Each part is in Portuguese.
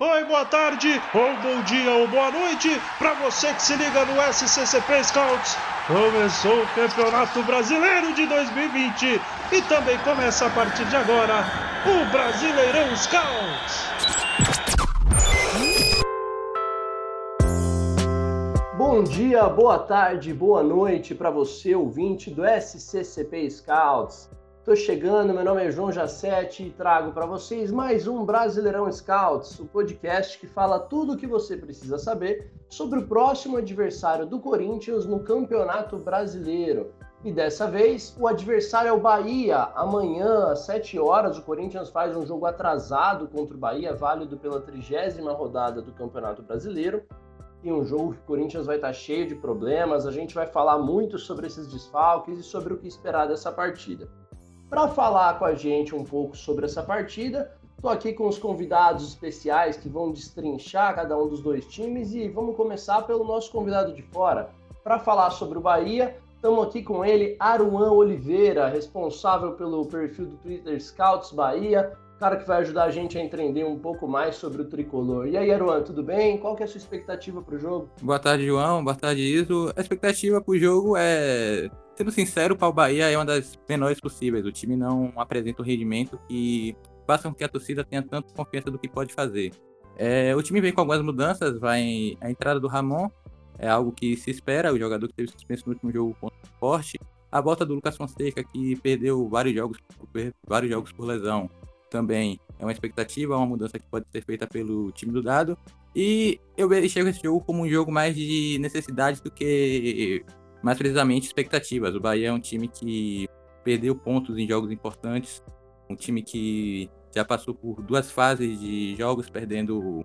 Oi, boa tarde, ou bom dia, ou boa noite, para você que se liga no SCCP Scouts. Começou o Campeonato Brasileiro de 2020 e também começa a partir de agora o Brasileirão Scouts. Bom dia, boa tarde, boa noite para você, ouvinte do SCCP Scouts. Tô chegando, meu nome é João Jacete e trago para vocês mais um Brasileirão Scouts, o podcast que fala tudo o que você precisa saber sobre o próximo adversário do Corinthians no Campeonato Brasileiro. E dessa vez, o adversário é o Bahia. Amanhã, às 7 horas, o Corinthians faz um jogo atrasado contra o Bahia, válido pela trigésima rodada do Campeonato Brasileiro. E um jogo que o Corinthians vai estar cheio de problemas. A gente vai falar muito sobre esses desfalques e sobre o que esperar dessa partida. Para falar com a gente um pouco sobre essa partida, estou aqui com os convidados especiais que vão destrinchar cada um dos dois times e vamos começar pelo nosso convidado de fora. Para falar sobre o Bahia, estamos aqui com ele, Aruan Oliveira, responsável pelo perfil do Twitter Scouts Bahia, cara que vai ajudar a gente a entender um pouco mais sobre o tricolor. E aí, Aruan, tudo bem? Qual que é a sua expectativa para o jogo? Boa tarde, João. Boa tarde, Iso. A expectativa para o jogo é Sendo sincero, para o Bahia é uma das menores possíveis. O time não apresenta o rendimento que faça com que a torcida tenha tanta confiança do que pode fazer. É, o time vem com algumas mudanças, vai a entrada do Ramon é algo que se espera, o jogador que teve suspenso no último jogo contra o Forte. A volta do Lucas Fonseca, que perdeu vários jogos, vários jogos por lesão, também é uma expectativa, uma mudança que pode ser feita pelo time do Dado. E eu enxergo esse jogo como um jogo mais de necessidade do que mais precisamente expectativas. O Bahia é um time que perdeu pontos em jogos importantes, um time que já passou por duas fases de jogos perdendo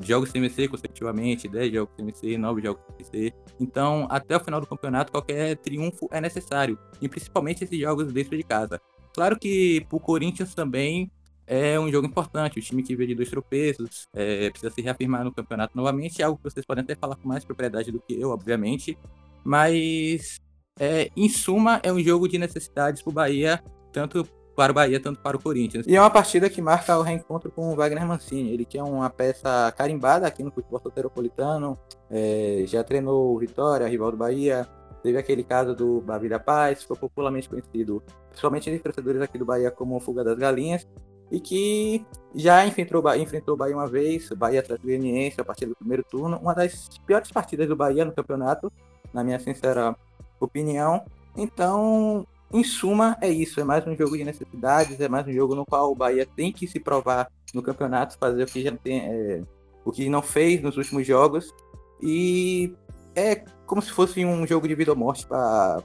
jogos CMC consecutivamente, 10 jogos CMC, 9 jogos CMC. Então, até o final do campeonato, qualquer triunfo é necessário, e principalmente esses jogos dentro de casa. Claro que para o Corinthians também é um jogo importante. O time que veio de dois tropeços é, precisa se reafirmar no campeonato novamente, é algo que vocês podem até falar com mais propriedade do que eu, obviamente. Mas, é, em suma, é um jogo de necessidades para o Bahia, tanto para o Bahia, tanto para o Corinthians. E é uma partida que marca o reencontro com o Wagner Mancini. Ele que é uma peça carimbada aqui no futebol soteropolitano, é, já treinou o Vitória, rival do Bahia, teve aquele caso do Bavi da Paz, ficou popularmente conhecido, principalmente entre torcedores aqui do Bahia, como Fuga das Galinhas, e que já enfrentou, enfrentou o Bahia uma vez, o Bahia atrás do Goianiense, a partir do primeiro turno, uma das piores partidas do Bahia no campeonato, na minha sincera opinião. Então, em suma, é isso. É mais um jogo de necessidades, é mais um jogo no qual o Bahia tem que se provar no campeonato, fazer o que já tem, é, o que não fez nos últimos jogos. E é como se fosse um jogo de vida ou morte pra,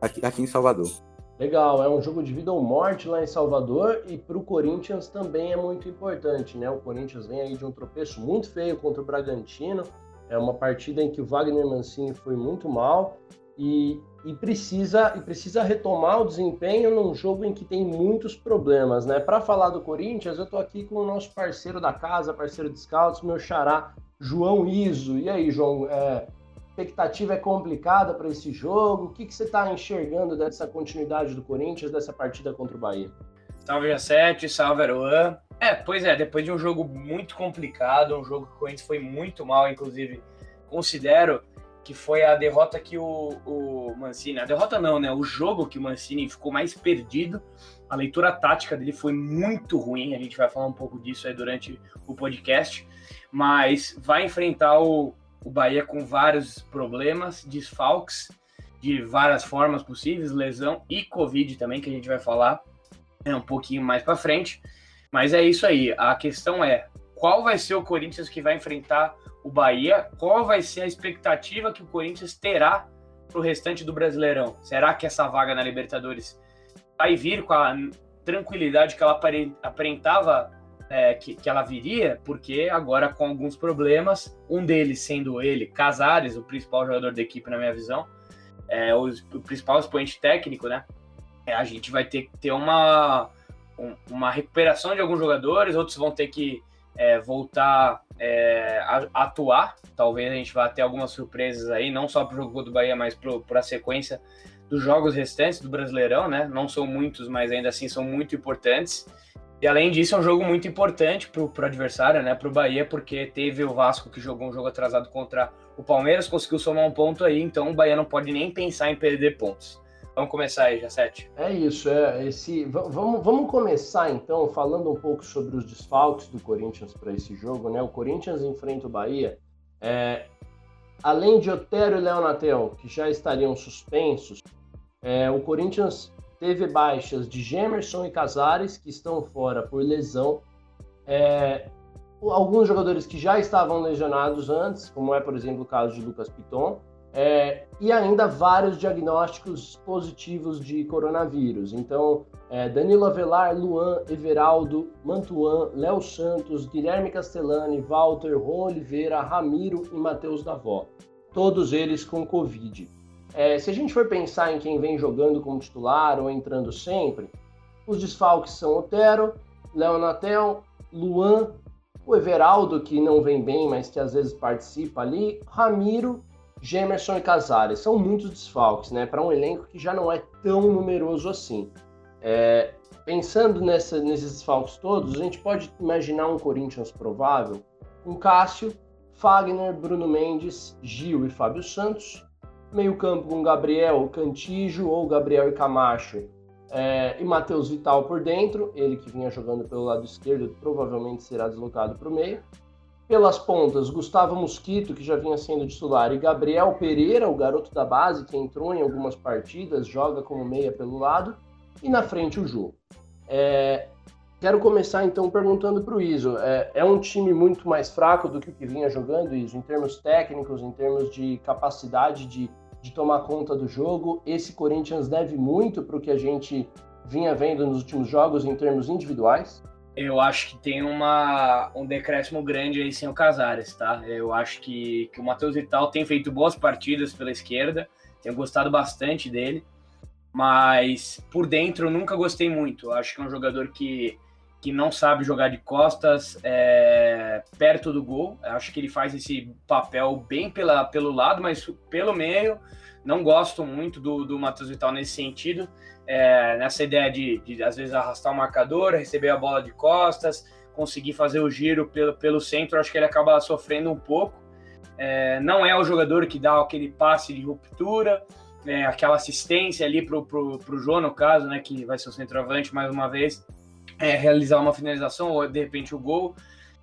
aqui, aqui em Salvador. Legal, é um jogo de vida ou morte lá em Salvador e para o Corinthians também é muito importante, né? O Corinthians vem aí de um tropeço muito feio contra o Bragantino, é uma partida em que o Wagner Mancini foi muito mal e, e, precisa, e precisa retomar o desempenho num jogo em que tem muitos problemas, né? Para falar do Corinthians, eu estou aqui com o nosso parceiro da casa, parceiro de scouts, meu xará, João Iso. E aí, João, é, expectativa é complicada para esse jogo? O que, que você está enxergando dessa continuidade do Corinthians, dessa partida contra o Bahia? Salve G7, salve Aruan. É, pois é, depois de um jogo muito complicado, um jogo que o Corinthians foi muito mal, inclusive, considero que foi a derrota que o, o Mancini. A derrota não, né? O jogo que o Mancini ficou mais perdido. A leitura tática dele foi muito ruim. A gente vai falar um pouco disso aí durante o podcast. Mas vai enfrentar o, o Bahia com vários problemas, desfalques de várias formas possíveis, lesão e Covid também, que a gente vai falar é, um pouquinho mais para frente. Mas é isso aí. A questão é qual vai ser o Corinthians que vai enfrentar o Bahia? Qual vai ser a expectativa que o Corinthians terá para o restante do Brasileirão? Será que essa vaga na Libertadores vai vir com a tranquilidade que ela aparentava é, que, que, ela viria? Porque agora com alguns problemas, um deles sendo ele, Casares, o principal jogador da equipe na minha visão, é, o, o principal expoente técnico, né? É, a gente vai ter que ter uma uma recuperação de alguns jogadores, outros vão ter que é, voltar é, a, atuar. Talvez a gente vá ter algumas surpresas aí, não só para o jogo do Bahia, mas para a sequência dos jogos restantes do Brasileirão, né? Não são muitos, mas ainda assim são muito importantes. E além disso, é um jogo muito importante para o adversário, né? Para o Bahia, porque teve o Vasco que jogou um jogo atrasado contra o Palmeiras, conseguiu somar um ponto aí, então o Bahia não pode nem pensar em perder pontos. Vamos começar aí, Jacete. É isso, é esse. Vamos, vamos começar então falando um pouco sobre os desfalques do Corinthians para esse jogo, né? O Corinthians enfrenta o Bahia. É, além de Otero e Leonatel, que já estariam suspensos, é, o Corinthians teve baixas de Gemerson e Casares, que estão fora por lesão. É, alguns jogadores que já estavam lesionados antes, como é, por exemplo, o caso de Lucas Piton, é, e ainda vários diagnósticos positivos de coronavírus. Então, é, Danilo Avelar, Luan, Everaldo, Mantuan, Léo Santos, Guilherme Castellani, Walter, Ron Oliveira, Ramiro e Matheus Davó. Todos eles com Covid. É, se a gente for pensar em quem vem jogando como titular ou entrando sempre, os desfalques são Otero, Leonatel, Luan, o Everaldo, que não vem bem, mas que às vezes participa ali, Ramiro, Gemerson e Casares. São muitos desfalques, né? Para um elenco que já não é tão numeroso assim. É, pensando nessa, nesses desfalques todos, a gente pode imaginar um Corinthians provável com Cássio, Fagner, Bruno Mendes, Gil e Fábio Santos, meio campo com Gabriel Cantijo ou Gabriel e Camacho é, e Matheus Vital por dentro, ele que vinha jogando pelo lado esquerdo provavelmente será deslocado para o meio. Pelas pontas, Gustavo Mosquito, que já vinha sendo titular, e Gabriel Pereira, o garoto da base, que entrou em algumas partidas, joga como meia pelo lado, e na frente o Jô. É, quero começar então perguntando para o Iso: é, é, um time muito mais fraco do que o que vinha jogando, Iso, em termos técnicos, em termos de capacidade de de tomar conta do jogo. Esse Corinthians deve muito para o que a gente vinha vendo nos últimos jogos em termos individuais? Eu acho que tem uma, um decréscimo grande aí sem o Casares, tá? Eu acho que, que o Matheus Vital tem feito boas partidas pela esquerda, tenho gostado bastante dele, mas por dentro eu nunca gostei muito. Eu acho que é um jogador que, que não sabe jogar de costas é, perto do gol. Eu acho que ele faz esse papel bem pela, pelo lado, mas pelo meio não gosto muito do, do Matheus Vital nesse sentido, é, nessa ideia de, de, às vezes, arrastar o marcador, receber a bola de costas, conseguir fazer o giro pelo, pelo centro, acho que ele acaba sofrendo um pouco. É, não é o jogador que dá aquele passe de ruptura, é, aquela assistência ali pro, pro João, no caso, né, que vai ser o centroavante mais uma vez, é, realizar uma finalização ou de repente o gol.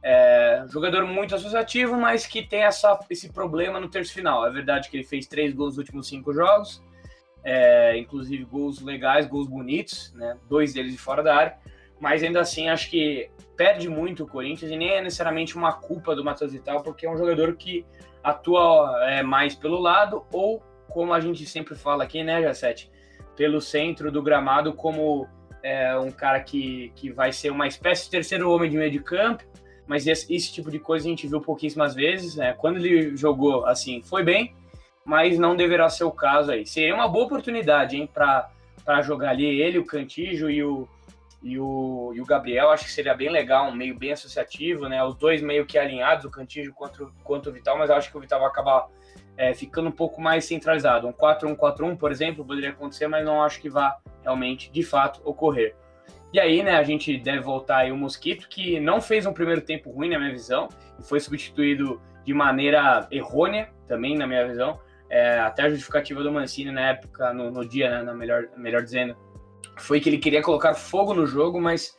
É, jogador muito associativo, mas que tem essa, esse problema no terço final. É verdade que ele fez três gols nos últimos cinco jogos, é, inclusive gols legais, gols bonitos, né? dois deles de fora da área, mas ainda assim acho que perde muito o Corinthians e nem é necessariamente uma culpa do Matheus Vital, porque é um jogador que atua é, mais pelo lado ou, como a gente sempre fala aqui, né, Jacete, pelo centro do gramado, como é, um cara que, que vai ser uma espécie de terceiro homem de meio de campo, mas esse, esse, tipo de coisa a gente viu pouquíssimas vezes. Né? Quando ele jogou assim, foi bem, mas não deverá ser o caso aí. Seria uma boa oportunidade, hein, para jogar ali ele, o Cantijo e o, e o, e o Gabriel. Acho que seria bem legal, um meio bem associativo, né? Os dois meio que alinhados, o Cantijo contra, contra o Vital, mas acho que o Vital vai acabar é, ficando um pouco mais centralizado. Um 4-1-4-1, por exemplo, poderia acontecer, mas não acho que vá realmente, de fato, ocorrer. E aí, né, a gente deve voltar aí o Mosquito, que não fez um primeiro tempo ruim, na minha visão, e foi substituído de maneira errônea, também, na minha visão. É, até a justificativa do Mancini na época, no, no dia, né, na melhor, melhor dizendo, foi que ele queria colocar fogo no jogo, mas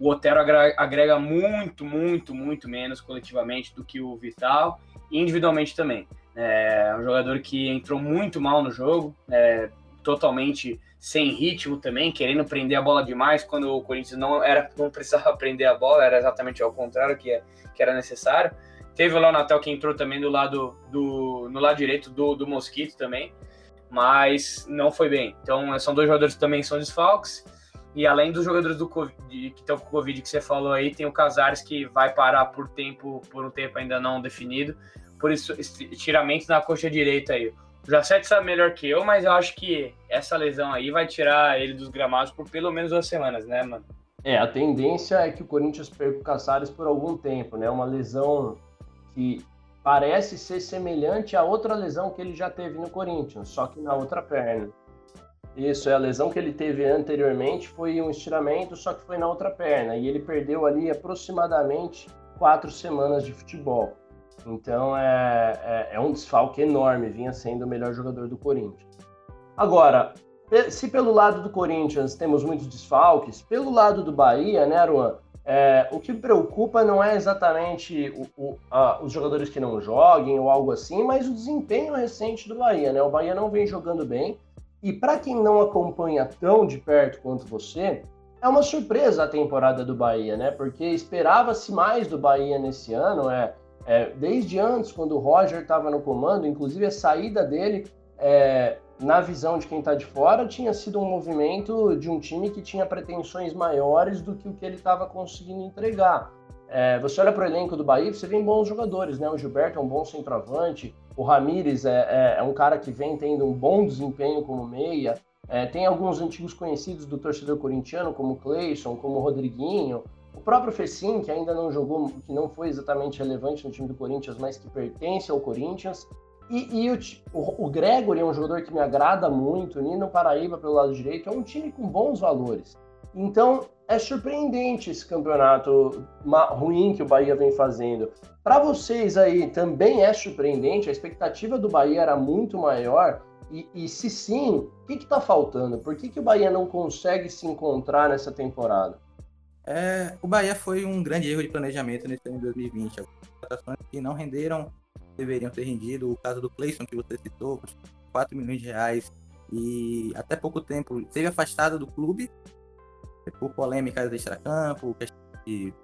o Otero agrega muito, muito, muito menos coletivamente do que o Vital, e individualmente também. É um jogador que entrou muito mal no jogo, é, totalmente sem ritmo também, querendo prender a bola demais, quando o Corinthians não era não precisava prender a bola, era exatamente ao contrário que, que era necessário. Teve o Léo Natal que entrou também do lado do no lado direito do, do Mosquito também, mas não foi bem. Então são dois jogadores que também são desfalques. E além dos jogadores do COVID, que estão com Covid que você falou aí, tem o Casares que vai parar por tempo, por um tempo ainda não definido. Por isso, estiramento na coxa direita aí. O Jacete sabe melhor que eu, mas eu acho que essa lesão aí vai tirar ele dos gramados por pelo menos duas semanas, né, mano? É, a tendência é que o Corinthians perca o Caçares por algum tempo, né? Uma lesão que parece ser semelhante a outra lesão que ele já teve no Corinthians, só que na outra perna. Isso, é a lesão que ele teve anteriormente foi um estiramento, só que foi na outra perna. E ele perdeu ali aproximadamente quatro semanas de futebol. Então é, é, é um desfalque enorme, vinha sendo o melhor jogador do Corinthians. Agora, se pelo lado do Corinthians temos muitos desfalques, pelo lado do Bahia, né, Aruan? É, o que preocupa não é exatamente o, o, a, os jogadores que não joguem ou algo assim, mas o desempenho recente do Bahia, né? O Bahia não vem jogando bem. E para quem não acompanha tão de perto quanto você, é uma surpresa a temporada do Bahia, né? Porque esperava-se mais do Bahia nesse ano, é, é desde antes, quando o Roger estava no comando, inclusive a saída dele é, na visão de quem está de fora, tinha sido um movimento de um time que tinha pretensões maiores do que o que ele estava conseguindo entregar. É, você olha para o elenco do Bahia, você vê bons jogadores, né? O Gilberto é um bom centroavante, o Ramires é, é, é um cara que vem tendo um bom desempenho como meia. É, tem alguns antigos conhecidos do torcedor corintiano, como o Cleison, como Rodriguinho. O próprio Fecim, que ainda não jogou, que não foi exatamente relevante no time do Corinthians, mas que pertence ao Corinthians. E, e o, o, Gregory é um jogador que me agrada muito, Nino Paraíba pelo lado direito, é um time com bons valores. Então é surpreendente esse campeonato ruim que o Bahia vem fazendo. Para vocês aí também é surpreendente, a expectativa do Bahia era muito maior. E, e se sim, o que está faltando? Por que, que o Bahia não consegue se encontrar nessa temporada? É, o Bahia foi um grande erro de planejamento nesse ano de 2020. As que não renderam deveriam ter rendido. O caso do Clayson, que você citou, 4 milhões de reais e até pouco tempo esteve afastado do clube por polêmicas extra-campo, questão de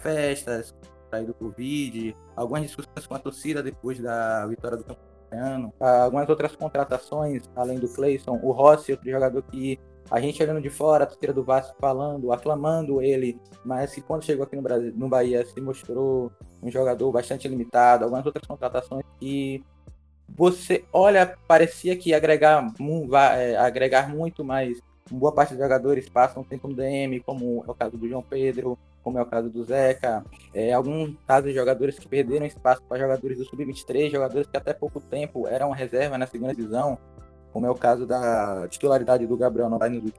festas, sair do Covid, algumas discussões com a torcida depois da vitória do campeão, algumas outras contratações, além do Clayson, o Rossi, outro jogador que a gente olhando de fora, a torcida do Vasco falando, aclamando ele, mas que quando chegou aqui no Brasil, no Bahia, se mostrou um jogador bastante limitado, algumas outras contratações que você olha, parecia que agregar, é, agregar muito, mas boa parte dos jogadores passam tempo no DM, como é o caso do João Pedro, como é o caso do Zeca, é, alguns casos de jogadores que perderam espaço para jogadores do Sub-23, jogadores que até pouco tempo eram reserva na segunda divisão, como é o caso da titularidade do Gabriel Novaes nos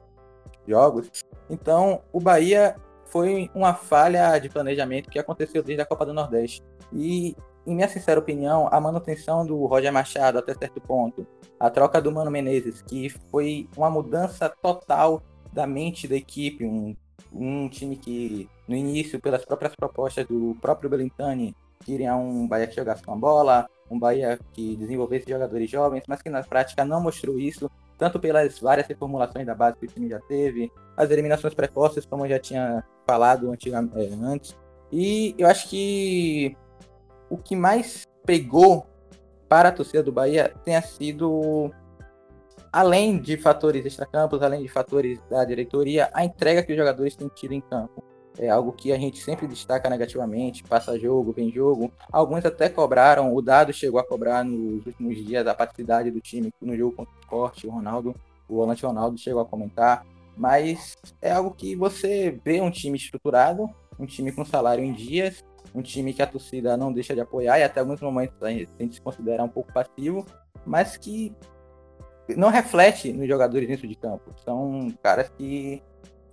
jogos. Então, o Bahia foi uma falha de planejamento que aconteceu desde a Copa do Nordeste. E, em minha sincera opinião, a manutenção do Roger Machado até certo ponto, a troca do Mano Menezes, que foi uma mudança total da mente da equipe, um, um time que, no início, pelas próprias propostas do próprio Belintani, queria um Bahia que jogasse com a bola, um Bahia que desenvolvesse jogadores jovens, mas que na prática não mostrou isso, tanto pelas várias reformulações da base que o time já teve, as eliminações precoces, como eu já tinha falado é, antes. E eu acho que o que mais pegou para a torcida do Bahia tenha sido, além de fatores extracampos, além de fatores da diretoria, a entrega que os jogadores têm tido em campo é algo que a gente sempre destaca negativamente, passa jogo, vem jogo. Alguns até cobraram, o Dado chegou a cobrar nos últimos dias a paticidade do time no jogo contra o Sport, o Ronaldo, o volante Ronaldo chegou a comentar, mas é algo que você vê um time estruturado, um time com salário em dias, um time que a torcida não deixa de apoiar e até alguns momentos a gente se considera um pouco passivo, mas que não reflete nos jogadores dentro de campo. São caras que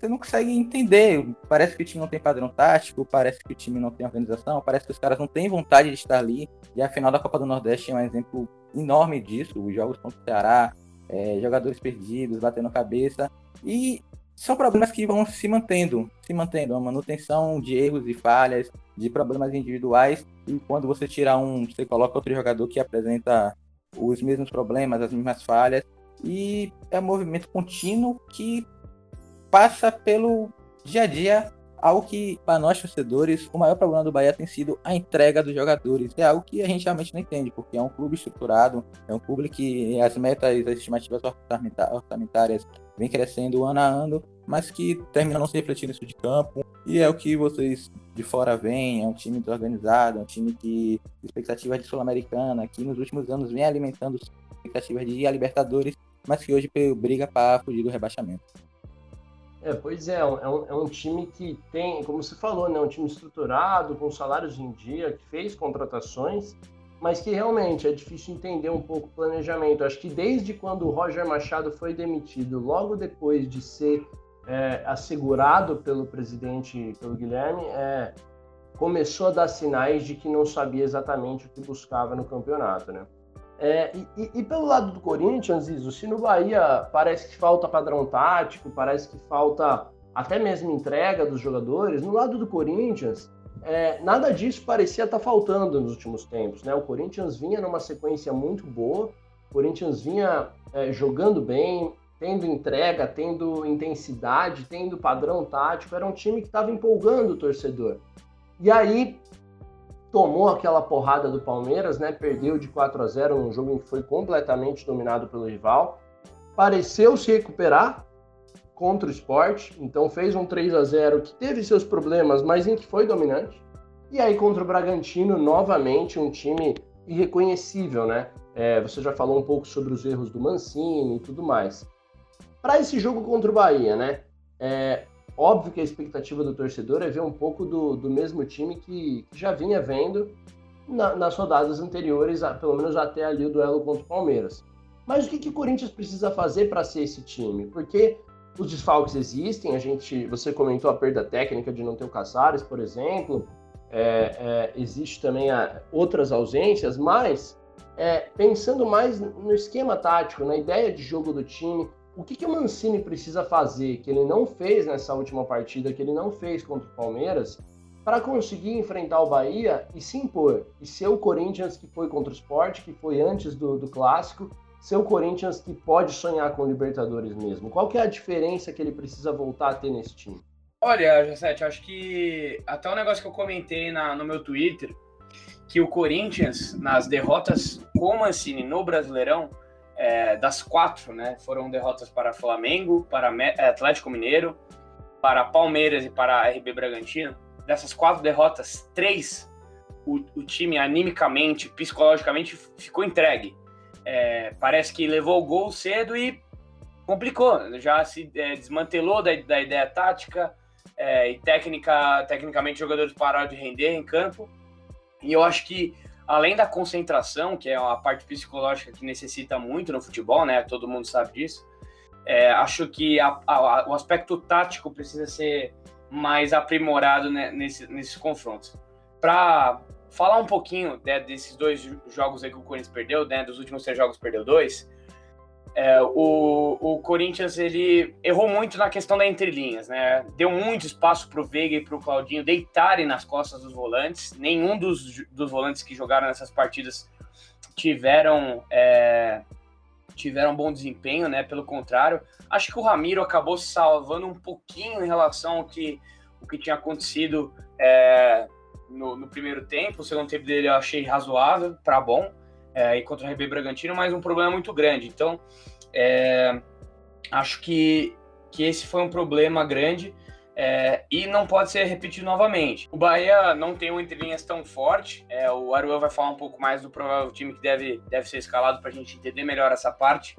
você não consegue entender. Parece que o time não tem padrão tático, parece que o time não tem organização, parece que os caras não têm vontade de estar ali. E a final da Copa do Nordeste é um exemplo enorme disso. Os jogos contra o Ceará, é, jogadores perdidos, batendo cabeça. E são problemas que vão se mantendo, se mantendo. A manutenção de erros e falhas, de problemas individuais. E quando você tira um, você coloca outro jogador que apresenta os mesmos problemas, as mesmas falhas. E é um movimento contínuo que passa pelo dia a dia algo que, para nós torcedores, o maior problema do Bahia tem sido a entrega dos jogadores. É algo que a gente realmente não entende, porque é um clube estruturado, é um clube que as metas, as estimativas orçamentárias vem crescendo ano a ano, mas que termina não se refletindo isso de campo. E é o que vocês de fora veem, é um time desorganizado, é um time que expectativas de Sul-Americana, que nos últimos anos vem alimentando expectativas de Libertadores, mas que hoje briga para fugir do rebaixamento. É, pois é, é um, é um time que tem, como você falou, né, um time estruturado, com salários em dia, que fez contratações, mas que realmente é difícil entender um pouco o planejamento. Acho que desde quando o Roger Machado foi demitido, logo depois de ser é, assegurado pelo presidente, pelo Guilherme, é, começou a dar sinais de que não sabia exatamente o que buscava no campeonato, né? É, e, e, pelo lado do Corinthians, Iso, se no Bahia parece que falta padrão tático, parece que falta até mesmo entrega dos jogadores, no lado do Corinthians, é, nada disso parecia estar tá faltando nos últimos tempos. Né? O Corinthians vinha numa sequência muito boa, o Corinthians vinha é, jogando bem, tendo entrega, tendo intensidade, tendo padrão tático, era um time que estava empolgando o torcedor. E aí tomou aquela porrada do Palmeiras, né? Perdeu de 4 a 0 num jogo em que foi completamente dominado pelo rival. Pareceu se recuperar contra o esporte, então fez um 3 a 0 que teve seus problemas, mas em que foi dominante. E aí contra o Bragantino, novamente, um time irreconhecível, né? É, você já falou um pouco sobre os erros do Mancini e tudo mais. Para esse jogo contra o Bahia, né? É, Óbvio que a expectativa do torcedor é ver um pouco do, do mesmo time que, já vinha vendo na, nas rodadas anteriores, pelo menos até ali o duelo contra o Palmeiras. Mas o que, que o Corinthians precisa fazer para ser esse time? Porque os desfalques existem, a gente, você comentou a perda técnica de não ter o Casares, por exemplo, é, é, existe também a, outras ausências, mas é, pensando mais no esquema tático, na ideia de jogo do time, o que, que o Mancini precisa fazer, que ele não fez nessa última partida, que ele não fez contra o Palmeiras, para conseguir enfrentar o Bahia e se impor, e ser o Corinthians que foi contra o Sport, que foi antes do, do Clássico, ser o Corinthians que pode sonhar com o Libertadores mesmo. Qual que é a diferença que ele precisa voltar a ter nesse time? Olha, Josete, acho que até um negócio que eu comentei na, no meu Twitter, que o Corinthians, nas derrotas com o Mancini no Brasileirão, é, das quatro, né, foram derrotas para Flamengo, para é, Atlético Mineiro, para Palmeiras e para RB Bragantino. Dessas quatro derrotas, três o, o time animicamente, psicologicamente ficou entregue. É, parece que levou o gol cedo e complicou, já se é, desmantelou da, da, ideia tática é, e técnica, tecnicamente jogadores pararam de render em campo. E eu acho que além da concentração, que é uma parte psicológica que necessita muito no futebol, né? Todo mundo sabe disso. É, acho que a, a, o aspecto tático precisa ser mais aprimorado né, nesse, nesses confrontos. Para falar um pouquinho né, desses dois jogos que o Corinthians perdeu, né, dos últimos três jogos perdeu dois, é, o, o Corinthians ele errou muito na questão da entrelinhas, né? Deu muito espaço para o Veiga e para o Claudinho deitarem nas costas dos volantes. Nenhum dos, dos volantes que jogaram nessas partidas tiveram é, tiveram bom desempenho, né? Pelo contrário, acho que o Ramiro acabou se salvando um pouquinho em relação ao que, o que tinha acontecido é, no, no primeiro tempo. O segundo tempo dele eu achei razoável para bom é, e contra o RB Bragantino, mas um problema muito grande. Então, é, acho que, que esse foi um problema grande é, e não pode ser repetido novamente. O Bahia não tem um entre linhas tão forte, é, o Aruan vai falar um pouco mais do provável time que deve, deve ser escalado para a gente entender melhor essa parte.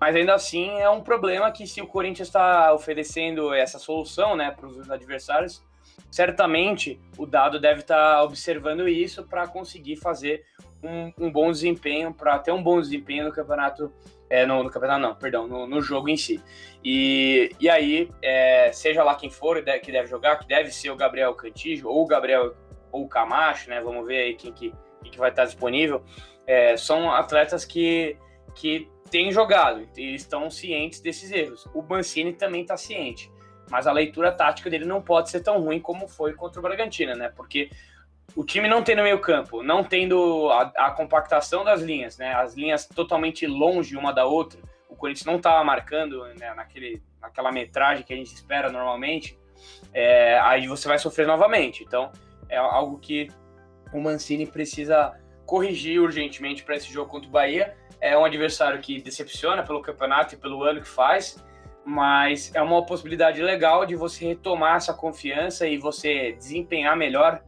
Mas ainda assim é um problema que se o Corinthians está oferecendo essa solução né, para os adversários, certamente o dado deve estar tá observando isso para conseguir fazer um, um bom desempenho, para ter um bom desempenho no campeonato. É, no, no, campeonato não, perdão, no, no, jogo em si. E, e aí, é, seja lá quem for que deve jogar, que deve ser o Gabriel Cantijo, ou o Gabriel ou o Camacho, né? Vamos ver aí quem que, quem que vai estar disponível. É, são atletas que, que têm jogado e estão cientes desses erros. O Mancini também está ciente, mas a leitura tática dele não pode ser tão ruim como foi contra o Bragantino, né? Porque o time não tendo meio campo, não tendo a, a, compactação das linhas, né, as linhas totalmente longe uma da outra, o Corinthians não estava marcando né, naquele, naquela metragem que a gente espera normalmente, é, aí você vai sofrer novamente. Então, é algo que o Mancini precisa corrigir urgentemente para esse jogo contra o Bahia. É um adversário que decepciona pelo campeonato e pelo ano que faz, mas é uma possibilidade legal de você retomar essa confiança e você desempenhar melhor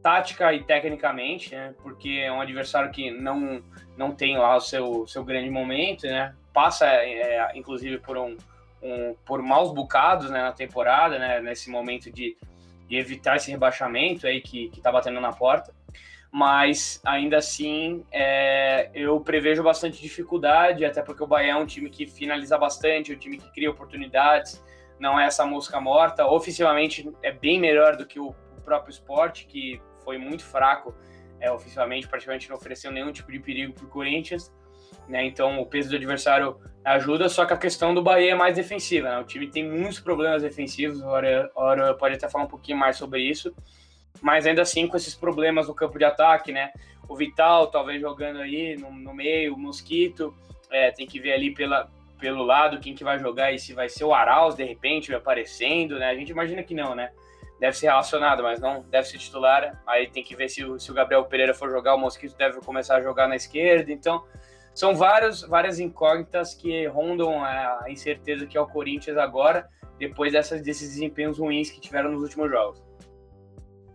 tática e tecnicamente, né? Porque é um adversário que não, não tem lá o seu, seu grande momento, né? Passa, é, inclusive, por um, um, por maus bocados né, na temporada, né? Nesse momento de, de evitar esse rebaixamento aí que, que tá batendo na porta. Mas ainda assim é, eu prevejo bastante dificuldade, até porque o Bahia é um time que finaliza bastante, é um time que cria oportunidades, não é essa mosca morta. Ofensivamente é bem melhor do que o, o próprio esporte, que foi muito fraco é, ofensivamente, praticamente não ofereceu nenhum tipo de perigo para o Corinthians. Né? Então o peso do adversário ajuda, só que a questão do Bahia é mais defensiva. Né? O time tem muitos problemas defensivos, hora, hora pode até falar um pouquinho mais sobre isso mas ainda assim com esses problemas no campo de ataque, né? O Vital talvez jogando aí no, no meio, o Mosquito, é, tem que ver ali pela, pelo lado quem que vai jogar e se vai ser o Arauz de repente aparecendo, né? A gente imagina que não, né? Deve ser relacionado, mas não deve ser titular. Aí tem que ver se o, se o Gabriel Pereira for jogar, o Mosquito deve começar a jogar na esquerda. Então, são vários, várias incógnitas que rondam a incerteza que é o Corinthians agora, depois dessas, desses desempenhos ruins que tiveram nos últimos jogos.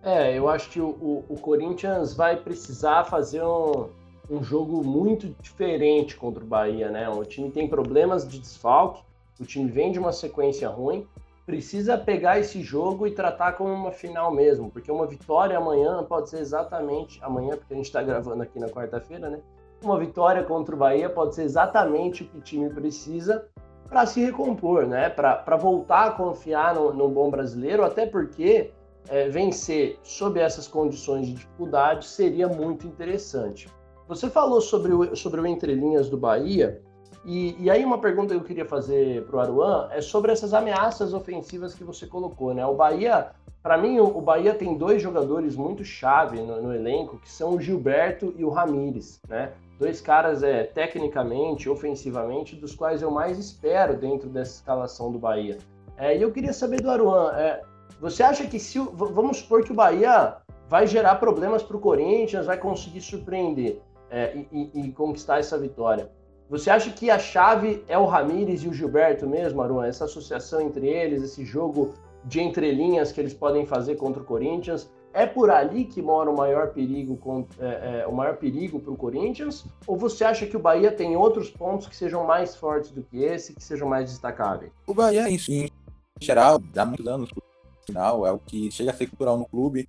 É, eu acho que o, o, Corinthians vai precisar fazer um, um jogo muito diferente contra o Bahia, né? O time tem problemas de desfalque, o time vem de uma sequência ruim, precisa pegar esse jogo e tratar como uma final mesmo, porque uma vitória amanhã pode ser exatamente amanhã, porque a gente está gravando aqui na quarta-feira, né? Uma vitória contra o Bahia pode ser exatamente o que o time precisa para se recompor, né? Para voltar a confiar no, no bom brasileiro, até porque é, vencer sob essas condições de dificuldade seria muito interessante. Você falou sobre o, sobre o entrelinhas do Bahia, e, e aí uma pergunta que eu queria fazer para o Aruan é sobre essas ameaças ofensivas que você colocou, né? O Bahia, para mim, o, Bahia tem dois jogadores muito chave no, no, elenco, que são o Gilberto e o Ramires, né? Dois caras, é, tecnicamente, ofensivamente, dos quais eu mais espero dentro dessa escalação do Bahia. É, e eu queria saber do Aruan, é, você acha que se vamos supor que o Bahia vai gerar problemas para o Corinthians, vai conseguir surpreender é, e, e, conquistar essa vitória? Você acha que a chave é o Ramires e o Gilberto mesmo, Aruan? Essa associação entre eles, esse jogo de entrelinhas que eles podem fazer contra o Corinthians? É por ali que mora o maior perigo, é, é, o para o Corinthians? Ou você acha que o Bahia tem outros pontos que sejam mais fortes do que esse, que sejam mais destacáveis? O Bahia, em, em geral, dá muitos anos final, é o que chega a ser cultural no clube.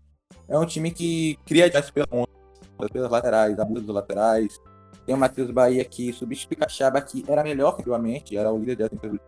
É um time que cria pelas pontas, pelas laterais, abuso dos laterais. Tem o Matheus Bahia que substitui Cachaba, que era melhor ofensivamente, era o líder defesa do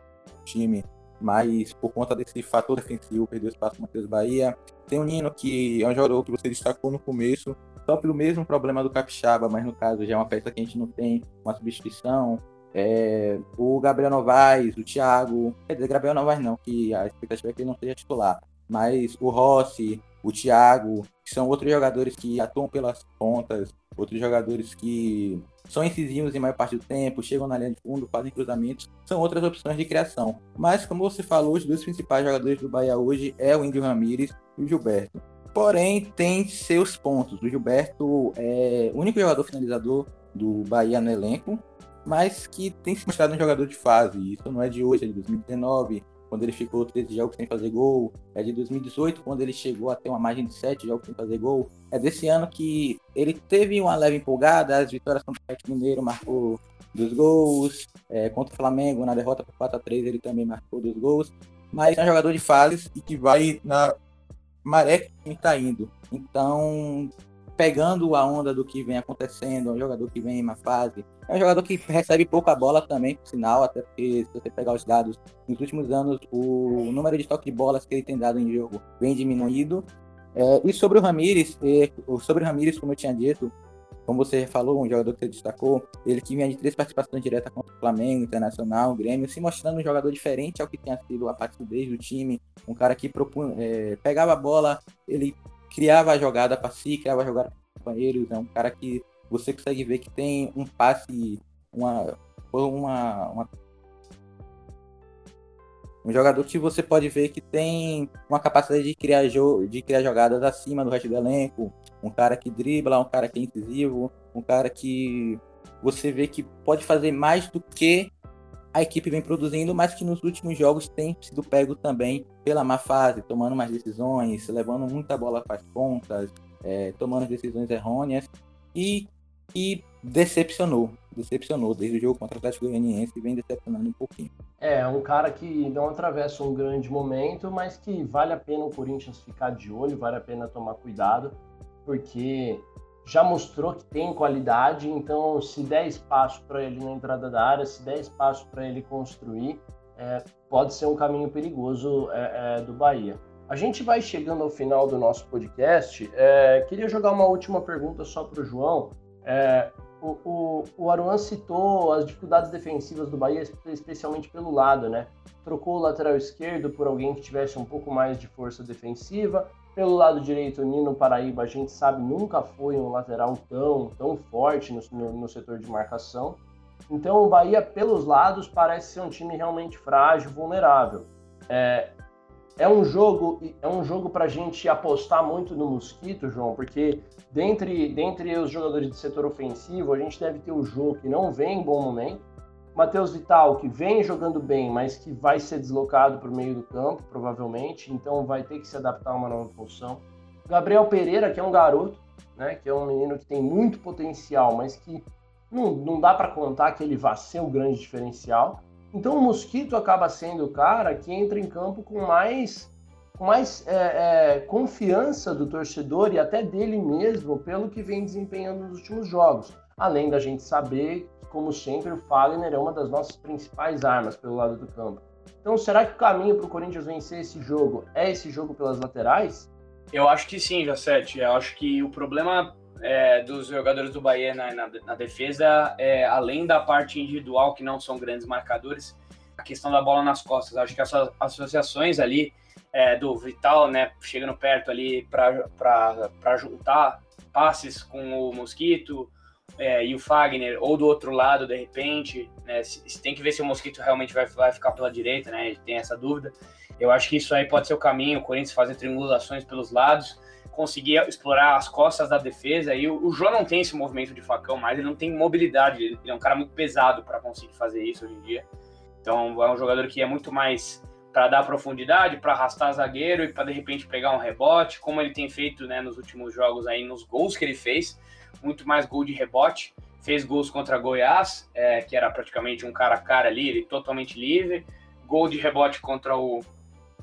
time, mas por conta desse fator defensivo, perdeu espaço para o Matheus Bahia. Tem o Nino, que é um jogador que você destacou no começo, só pelo mesmo problema do Capixaba, mas no caso já é uma peça que a gente não tem uma substituição. É, o Gabriel Novaes, o Thiago, quer dizer, Gabriel Novaes não, que a expectativa é que ele não seja titular mas o Rossi, o Thiago, que são outros jogadores que atuam pelas pontas, outros jogadores que são incisivos em maior parte do tempo, chegam na linha de fundo, fazem cruzamentos, são outras opções de criação. Mas, como você falou, os dois principais jogadores do Bahia hoje é o Índio Ramírez e o Gilberto. Porém, tem seus pontos. O Gilberto é o único jogador finalizador do Bahia no elenco, mas que tem se mostrado um jogador de fase. Isso não é de hoje, é de 2019, quando ele ficou 13 jogos sem fazer gol. É de 2018, quando ele chegou a ter uma margem de 7 jogos sem fazer gol. É desse ano que ele teve uma leve empolgada, as vitórias contra o Atlético Mineiro marcou dos gols, é, contra o Flamengo na derrota por 4 a 3 ele também marcou dos gols. Mas é um jogador de fases e que vai na maré que está indo. Então, pegando a onda do que vem acontecendo, é um jogador que vem em uma fase. É um jogador que recebe pouca bola também, por sinal, até porque se você pegar os dados, nos últimos anos o número de toque de bolas que ele tem dado em jogo vem diminuído. É, e sobre o Ramires, é, sobre o Ramires, como eu tinha dito, como você falou, um jogador que você destacou, ele que vinha de três participações diretas contra o Flamengo, Internacional, Grêmio, se mostrando um jogador diferente ao que tinha sido a partida do time, um cara que propunha, é, pegava a bola, ele criava a jogada para si, criava a jogada para os companheiros. É um cara que você consegue ver que tem um passe, uma, uma, uma um jogador que você pode ver que tem uma capacidade de criar, de criar jogadas acima do resto do elenco. Um cara que dribla, um cara que é incisivo, um cara que você vê que pode fazer mais do que a equipe vem produzindo, mas que nos últimos jogos tem sido pego também pela má fase, tomando mais decisões, levando muita bola para as pontas, é, tomando decisões errôneas e, e decepcionou, decepcionou desde o jogo contra o Atlético Goianiense vem decepcionando um pouquinho. É, um cara que não atravessa um grande momento, mas que vale a pena o Corinthians ficar de olho, vale a pena tomar cuidado, porque já mostrou que tem qualidade, então se der espaço para ele na entrada da área, se der espaço para ele construir, é, pode ser um caminho perigoso é, é, do Bahia. A gente vai chegando ao final do nosso podcast. É, queria jogar uma última pergunta só para o João. É, o, o, o Aruan citou as dificuldades defensivas do Bahia, especialmente pelo lado, né? Trocou o lateral esquerdo por alguém que tivesse um pouco mais de força defensiva. Pelo lado direito, o Nino Paraíba, a gente sabe, nunca foi um lateral tão, tão forte no, no, no setor de marcação. Então, o Bahia, pelos lados, parece ser um time realmente frágil, vulnerável. É, é um jogo é um jogo para a gente apostar muito no Mosquito, João, porque dentre, dentre os jogadores de setor ofensivo, a gente deve ter o Jô, que não vem em bom momento, Matheus Vital, que vem jogando bem, mas que vai ser deslocado para o meio do campo, provavelmente, então vai ter que se adaptar a uma nova função. Gabriel Pereira, que é um garoto, né, que é um menino que tem muito potencial, mas que não, não dá para contar que ele vá ser o grande diferencial. Então o Mosquito acaba sendo o cara que entra em campo com mais, com mais é, é, confiança do torcedor e até dele mesmo pelo que vem desempenhando nos últimos jogos. Além da gente saber que, como sempre, o Fagner é uma das nossas principais armas pelo lado do campo. Então, será que o caminho para o Corinthians vencer esse jogo é esse jogo pelas laterais? Eu acho que sim, Jacete. Eu acho que o problema é, dos jogadores do Bahia na, na, na defesa, é, além da parte individual, que não são grandes marcadores, a questão da bola nas costas. Acho que essas associações ali é, do Vital, né, chegando perto ali para juntar passes com o Mosquito é, e o Fagner, ou do outro lado, de repente, né, se, tem que ver se o Mosquito realmente vai, vai ficar pela direita, né, tem essa dúvida. Eu acho que isso aí pode ser o caminho, o Corinthians fazer triangulações pelos lados, conseguir explorar as costas da defesa. E o, o João não tem esse movimento de facão mais, ele não tem mobilidade, ele, é um cara muito pesado para conseguir fazer isso hoje em dia. Então é um jogador que é muito mais para dar profundidade, para arrastar zagueiro e para de repente pegar um rebote, como ele tem feito né, nos últimos jogos aí, nos gols que ele fez, muito mais gol de rebote. Fez gols contra Goiás, é, que era praticamente um cara a cara ali, ele totalmente livre. Gol de rebote contra o,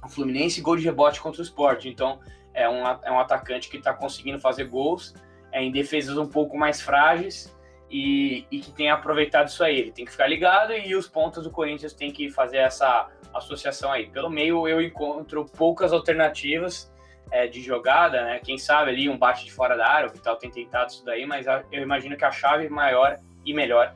Fluminense e gol de rebote contra o Sport. Então, é um, é um atacante que está conseguindo fazer gols é, em defesas um pouco mais frágeis e, e, que tem aproveitado isso aí. Ele tem que ficar ligado e os pontos do Corinthians tem que fazer essa associação aí. Pelo meio eu encontro poucas alternativas é, de jogada, né? Quem sabe ali um bate de fora da área, o Vital tem tentado isso daí, mas eu imagino que a chave maior e melhor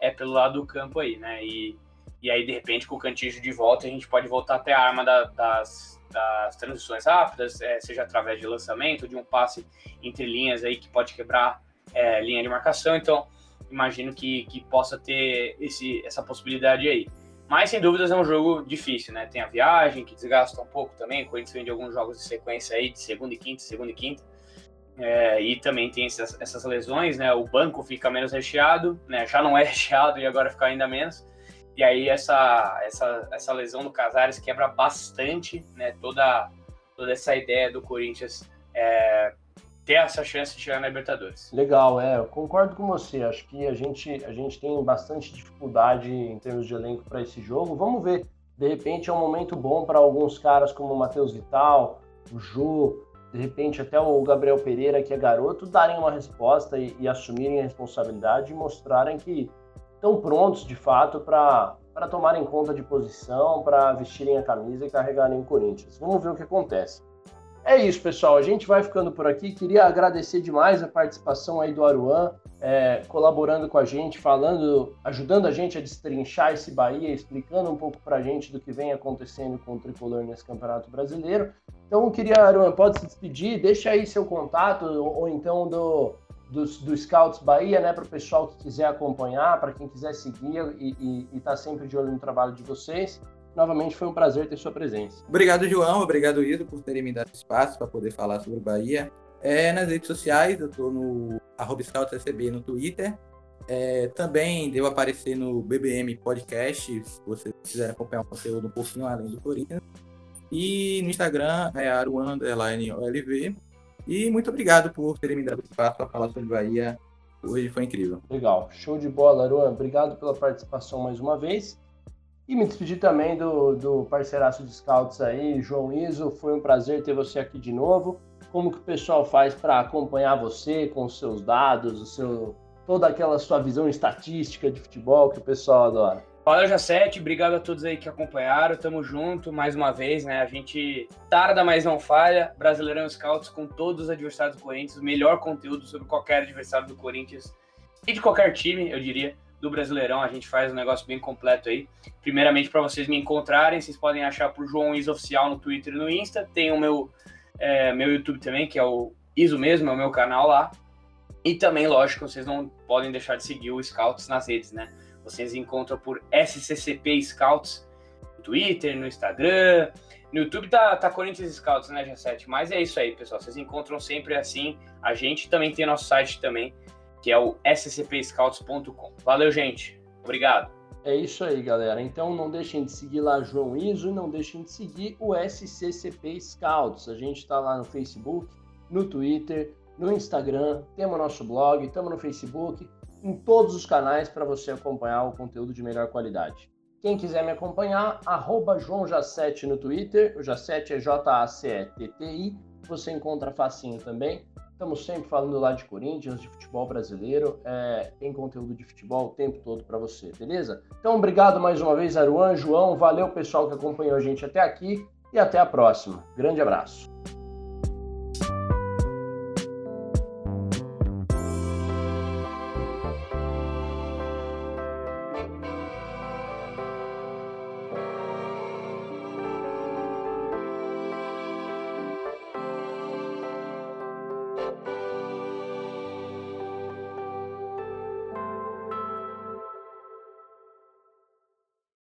é pelo lado do campo aí, né? E, e aí, de repente, com o Cantígio de volta, a gente pode voltar até a arma da, das, das transições rápidas, é, seja através de lançamento, de um passe entre linhas aí que pode quebrar é, linha de marcação. Então, imagino que, que possa ter esse, essa possibilidade aí. Mas, sem dúvidas, é um jogo difícil, né? Tem a viagem, que desgasta um pouco também. O Corinthians vem de alguns jogos de sequência aí, de segunda e quinta, segunda e quinta. É, e também tem essas, essas lesões, né? O banco fica menos recheado, né? Já não é recheado e agora fica ainda menos. E aí essa, essa, essa lesão do Casares quebra bastante né, toda, toda essa ideia do Corinthians é, ter essa chance de chegar na Libertadores. Legal, é, eu concordo com você. Acho que a gente, a gente tem bastante dificuldade em termos de elenco para esse jogo. Vamos ver. De repente é um momento bom para alguns caras como o Matheus Vital, o Ju, de repente até o Gabriel Pereira, que é garoto, darem uma resposta e, e assumirem a responsabilidade e mostrarem que estão prontos, de fato, para tomarem conta de posição, para vestirem a camisa e carregarem o Corinthians. Vamos ver o que acontece. É isso, pessoal. A gente vai ficando por aqui. Queria agradecer demais a participação aí do Aruan, é, colaborando com a gente, falando, ajudando a gente a destrinchar esse Bahia, explicando um pouco para a gente do que vem acontecendo com o Tricolor nesse Campeonato Brasileiro. Então, queria, Aruan, pode se despedir, deixa aí seu contato, ou, ou então do, do, do Scouts Bahia, né, para o pessoal que quiser acompanhar, para quem quiser seguir e estar tá sempre de olho no trabalho de vocês. Novamente foi um prazer ter sua presença. Obrigado, João. Obrigado, Iso, por terem me dado espaço para poder falar sobre Bahia. É, nas redes sociais, eu estou no ScoutsSB no Twitter. É, também devo aparecer no BBM Podcast, se vocês quiserem acompanhar um conteúdo um pouquinho além do Corinthians. E no Instagram é aruan_olv. E muito obrigado por terem me dado espaço para falar sobre Bahia. Hoje foi incrível. Legal. Show de bola, Aruan. Obrigado pela participação mais uma vez. E me despedir também do, do parceiraço de scouts aí, João Iso. Foi um prazer ter você aqui de novo. como que o pessoal faz para acompanhar você com os seus dados, o seu, toda aquela sua visão estatística de futebol que o pessoal adora. Valeu, Jacete. Obrigado a todos aí que acompanharam. Tamo junto mais uma vez, né? A gente tarda, mas não falha. Brasileirão Scouts com todos os adversários do Corinthians. Melhor conteúdo sobre qualquer adversário do Corinthians e de qualquer time, eu diria, do Brasileirão. A gente faz um negócio bem completo aí. Primeiramente, para vocês me encontrarem, vocês podem achar por João Is Oficial no Twitter e no Insta. Tem o meu, é, meu YouTube também, que é o Iso mesmo, é o meu canal lá. E também, lógico, vocês não podem deixar de seguir o Scouts nas redes, né? Vocês encontram por SCCP Scouts no Twitter, no Instagram. No YouTube tá, tá Corinthians Scouts, né, G7? Mas é isso aí, pessoal. Vocês encontram sempre assim. A gente também tem nosso site também, que é o scpscouts.com. Valeu, gente. Obrigado. É isso aí, galera. Então não deixem de seguir lá João Iso e não deixem de seguir o SCCP Scouts. A gente está lá no Facebook, no Twitter, no Instagram, temos nosso blog, estamos no Facebook em todos os canais para você acompanhar o conteúdo de melhor qualidade. Quem quiser me acompanhar, arroba João Jacete no Twitter, o Jacete é J-A-C-E-T-T-I, você encontra facinho também. Estamos sempre falando lá de Corinthians, de futebol brasileiro, é, tem conteúdo de futebol o tempo todo para você, beleza? Então, obrigado mais uma vez, Aruan, João, valeu pessoal que acompanhou a gente até aqui e até a próxima. Grande abraço.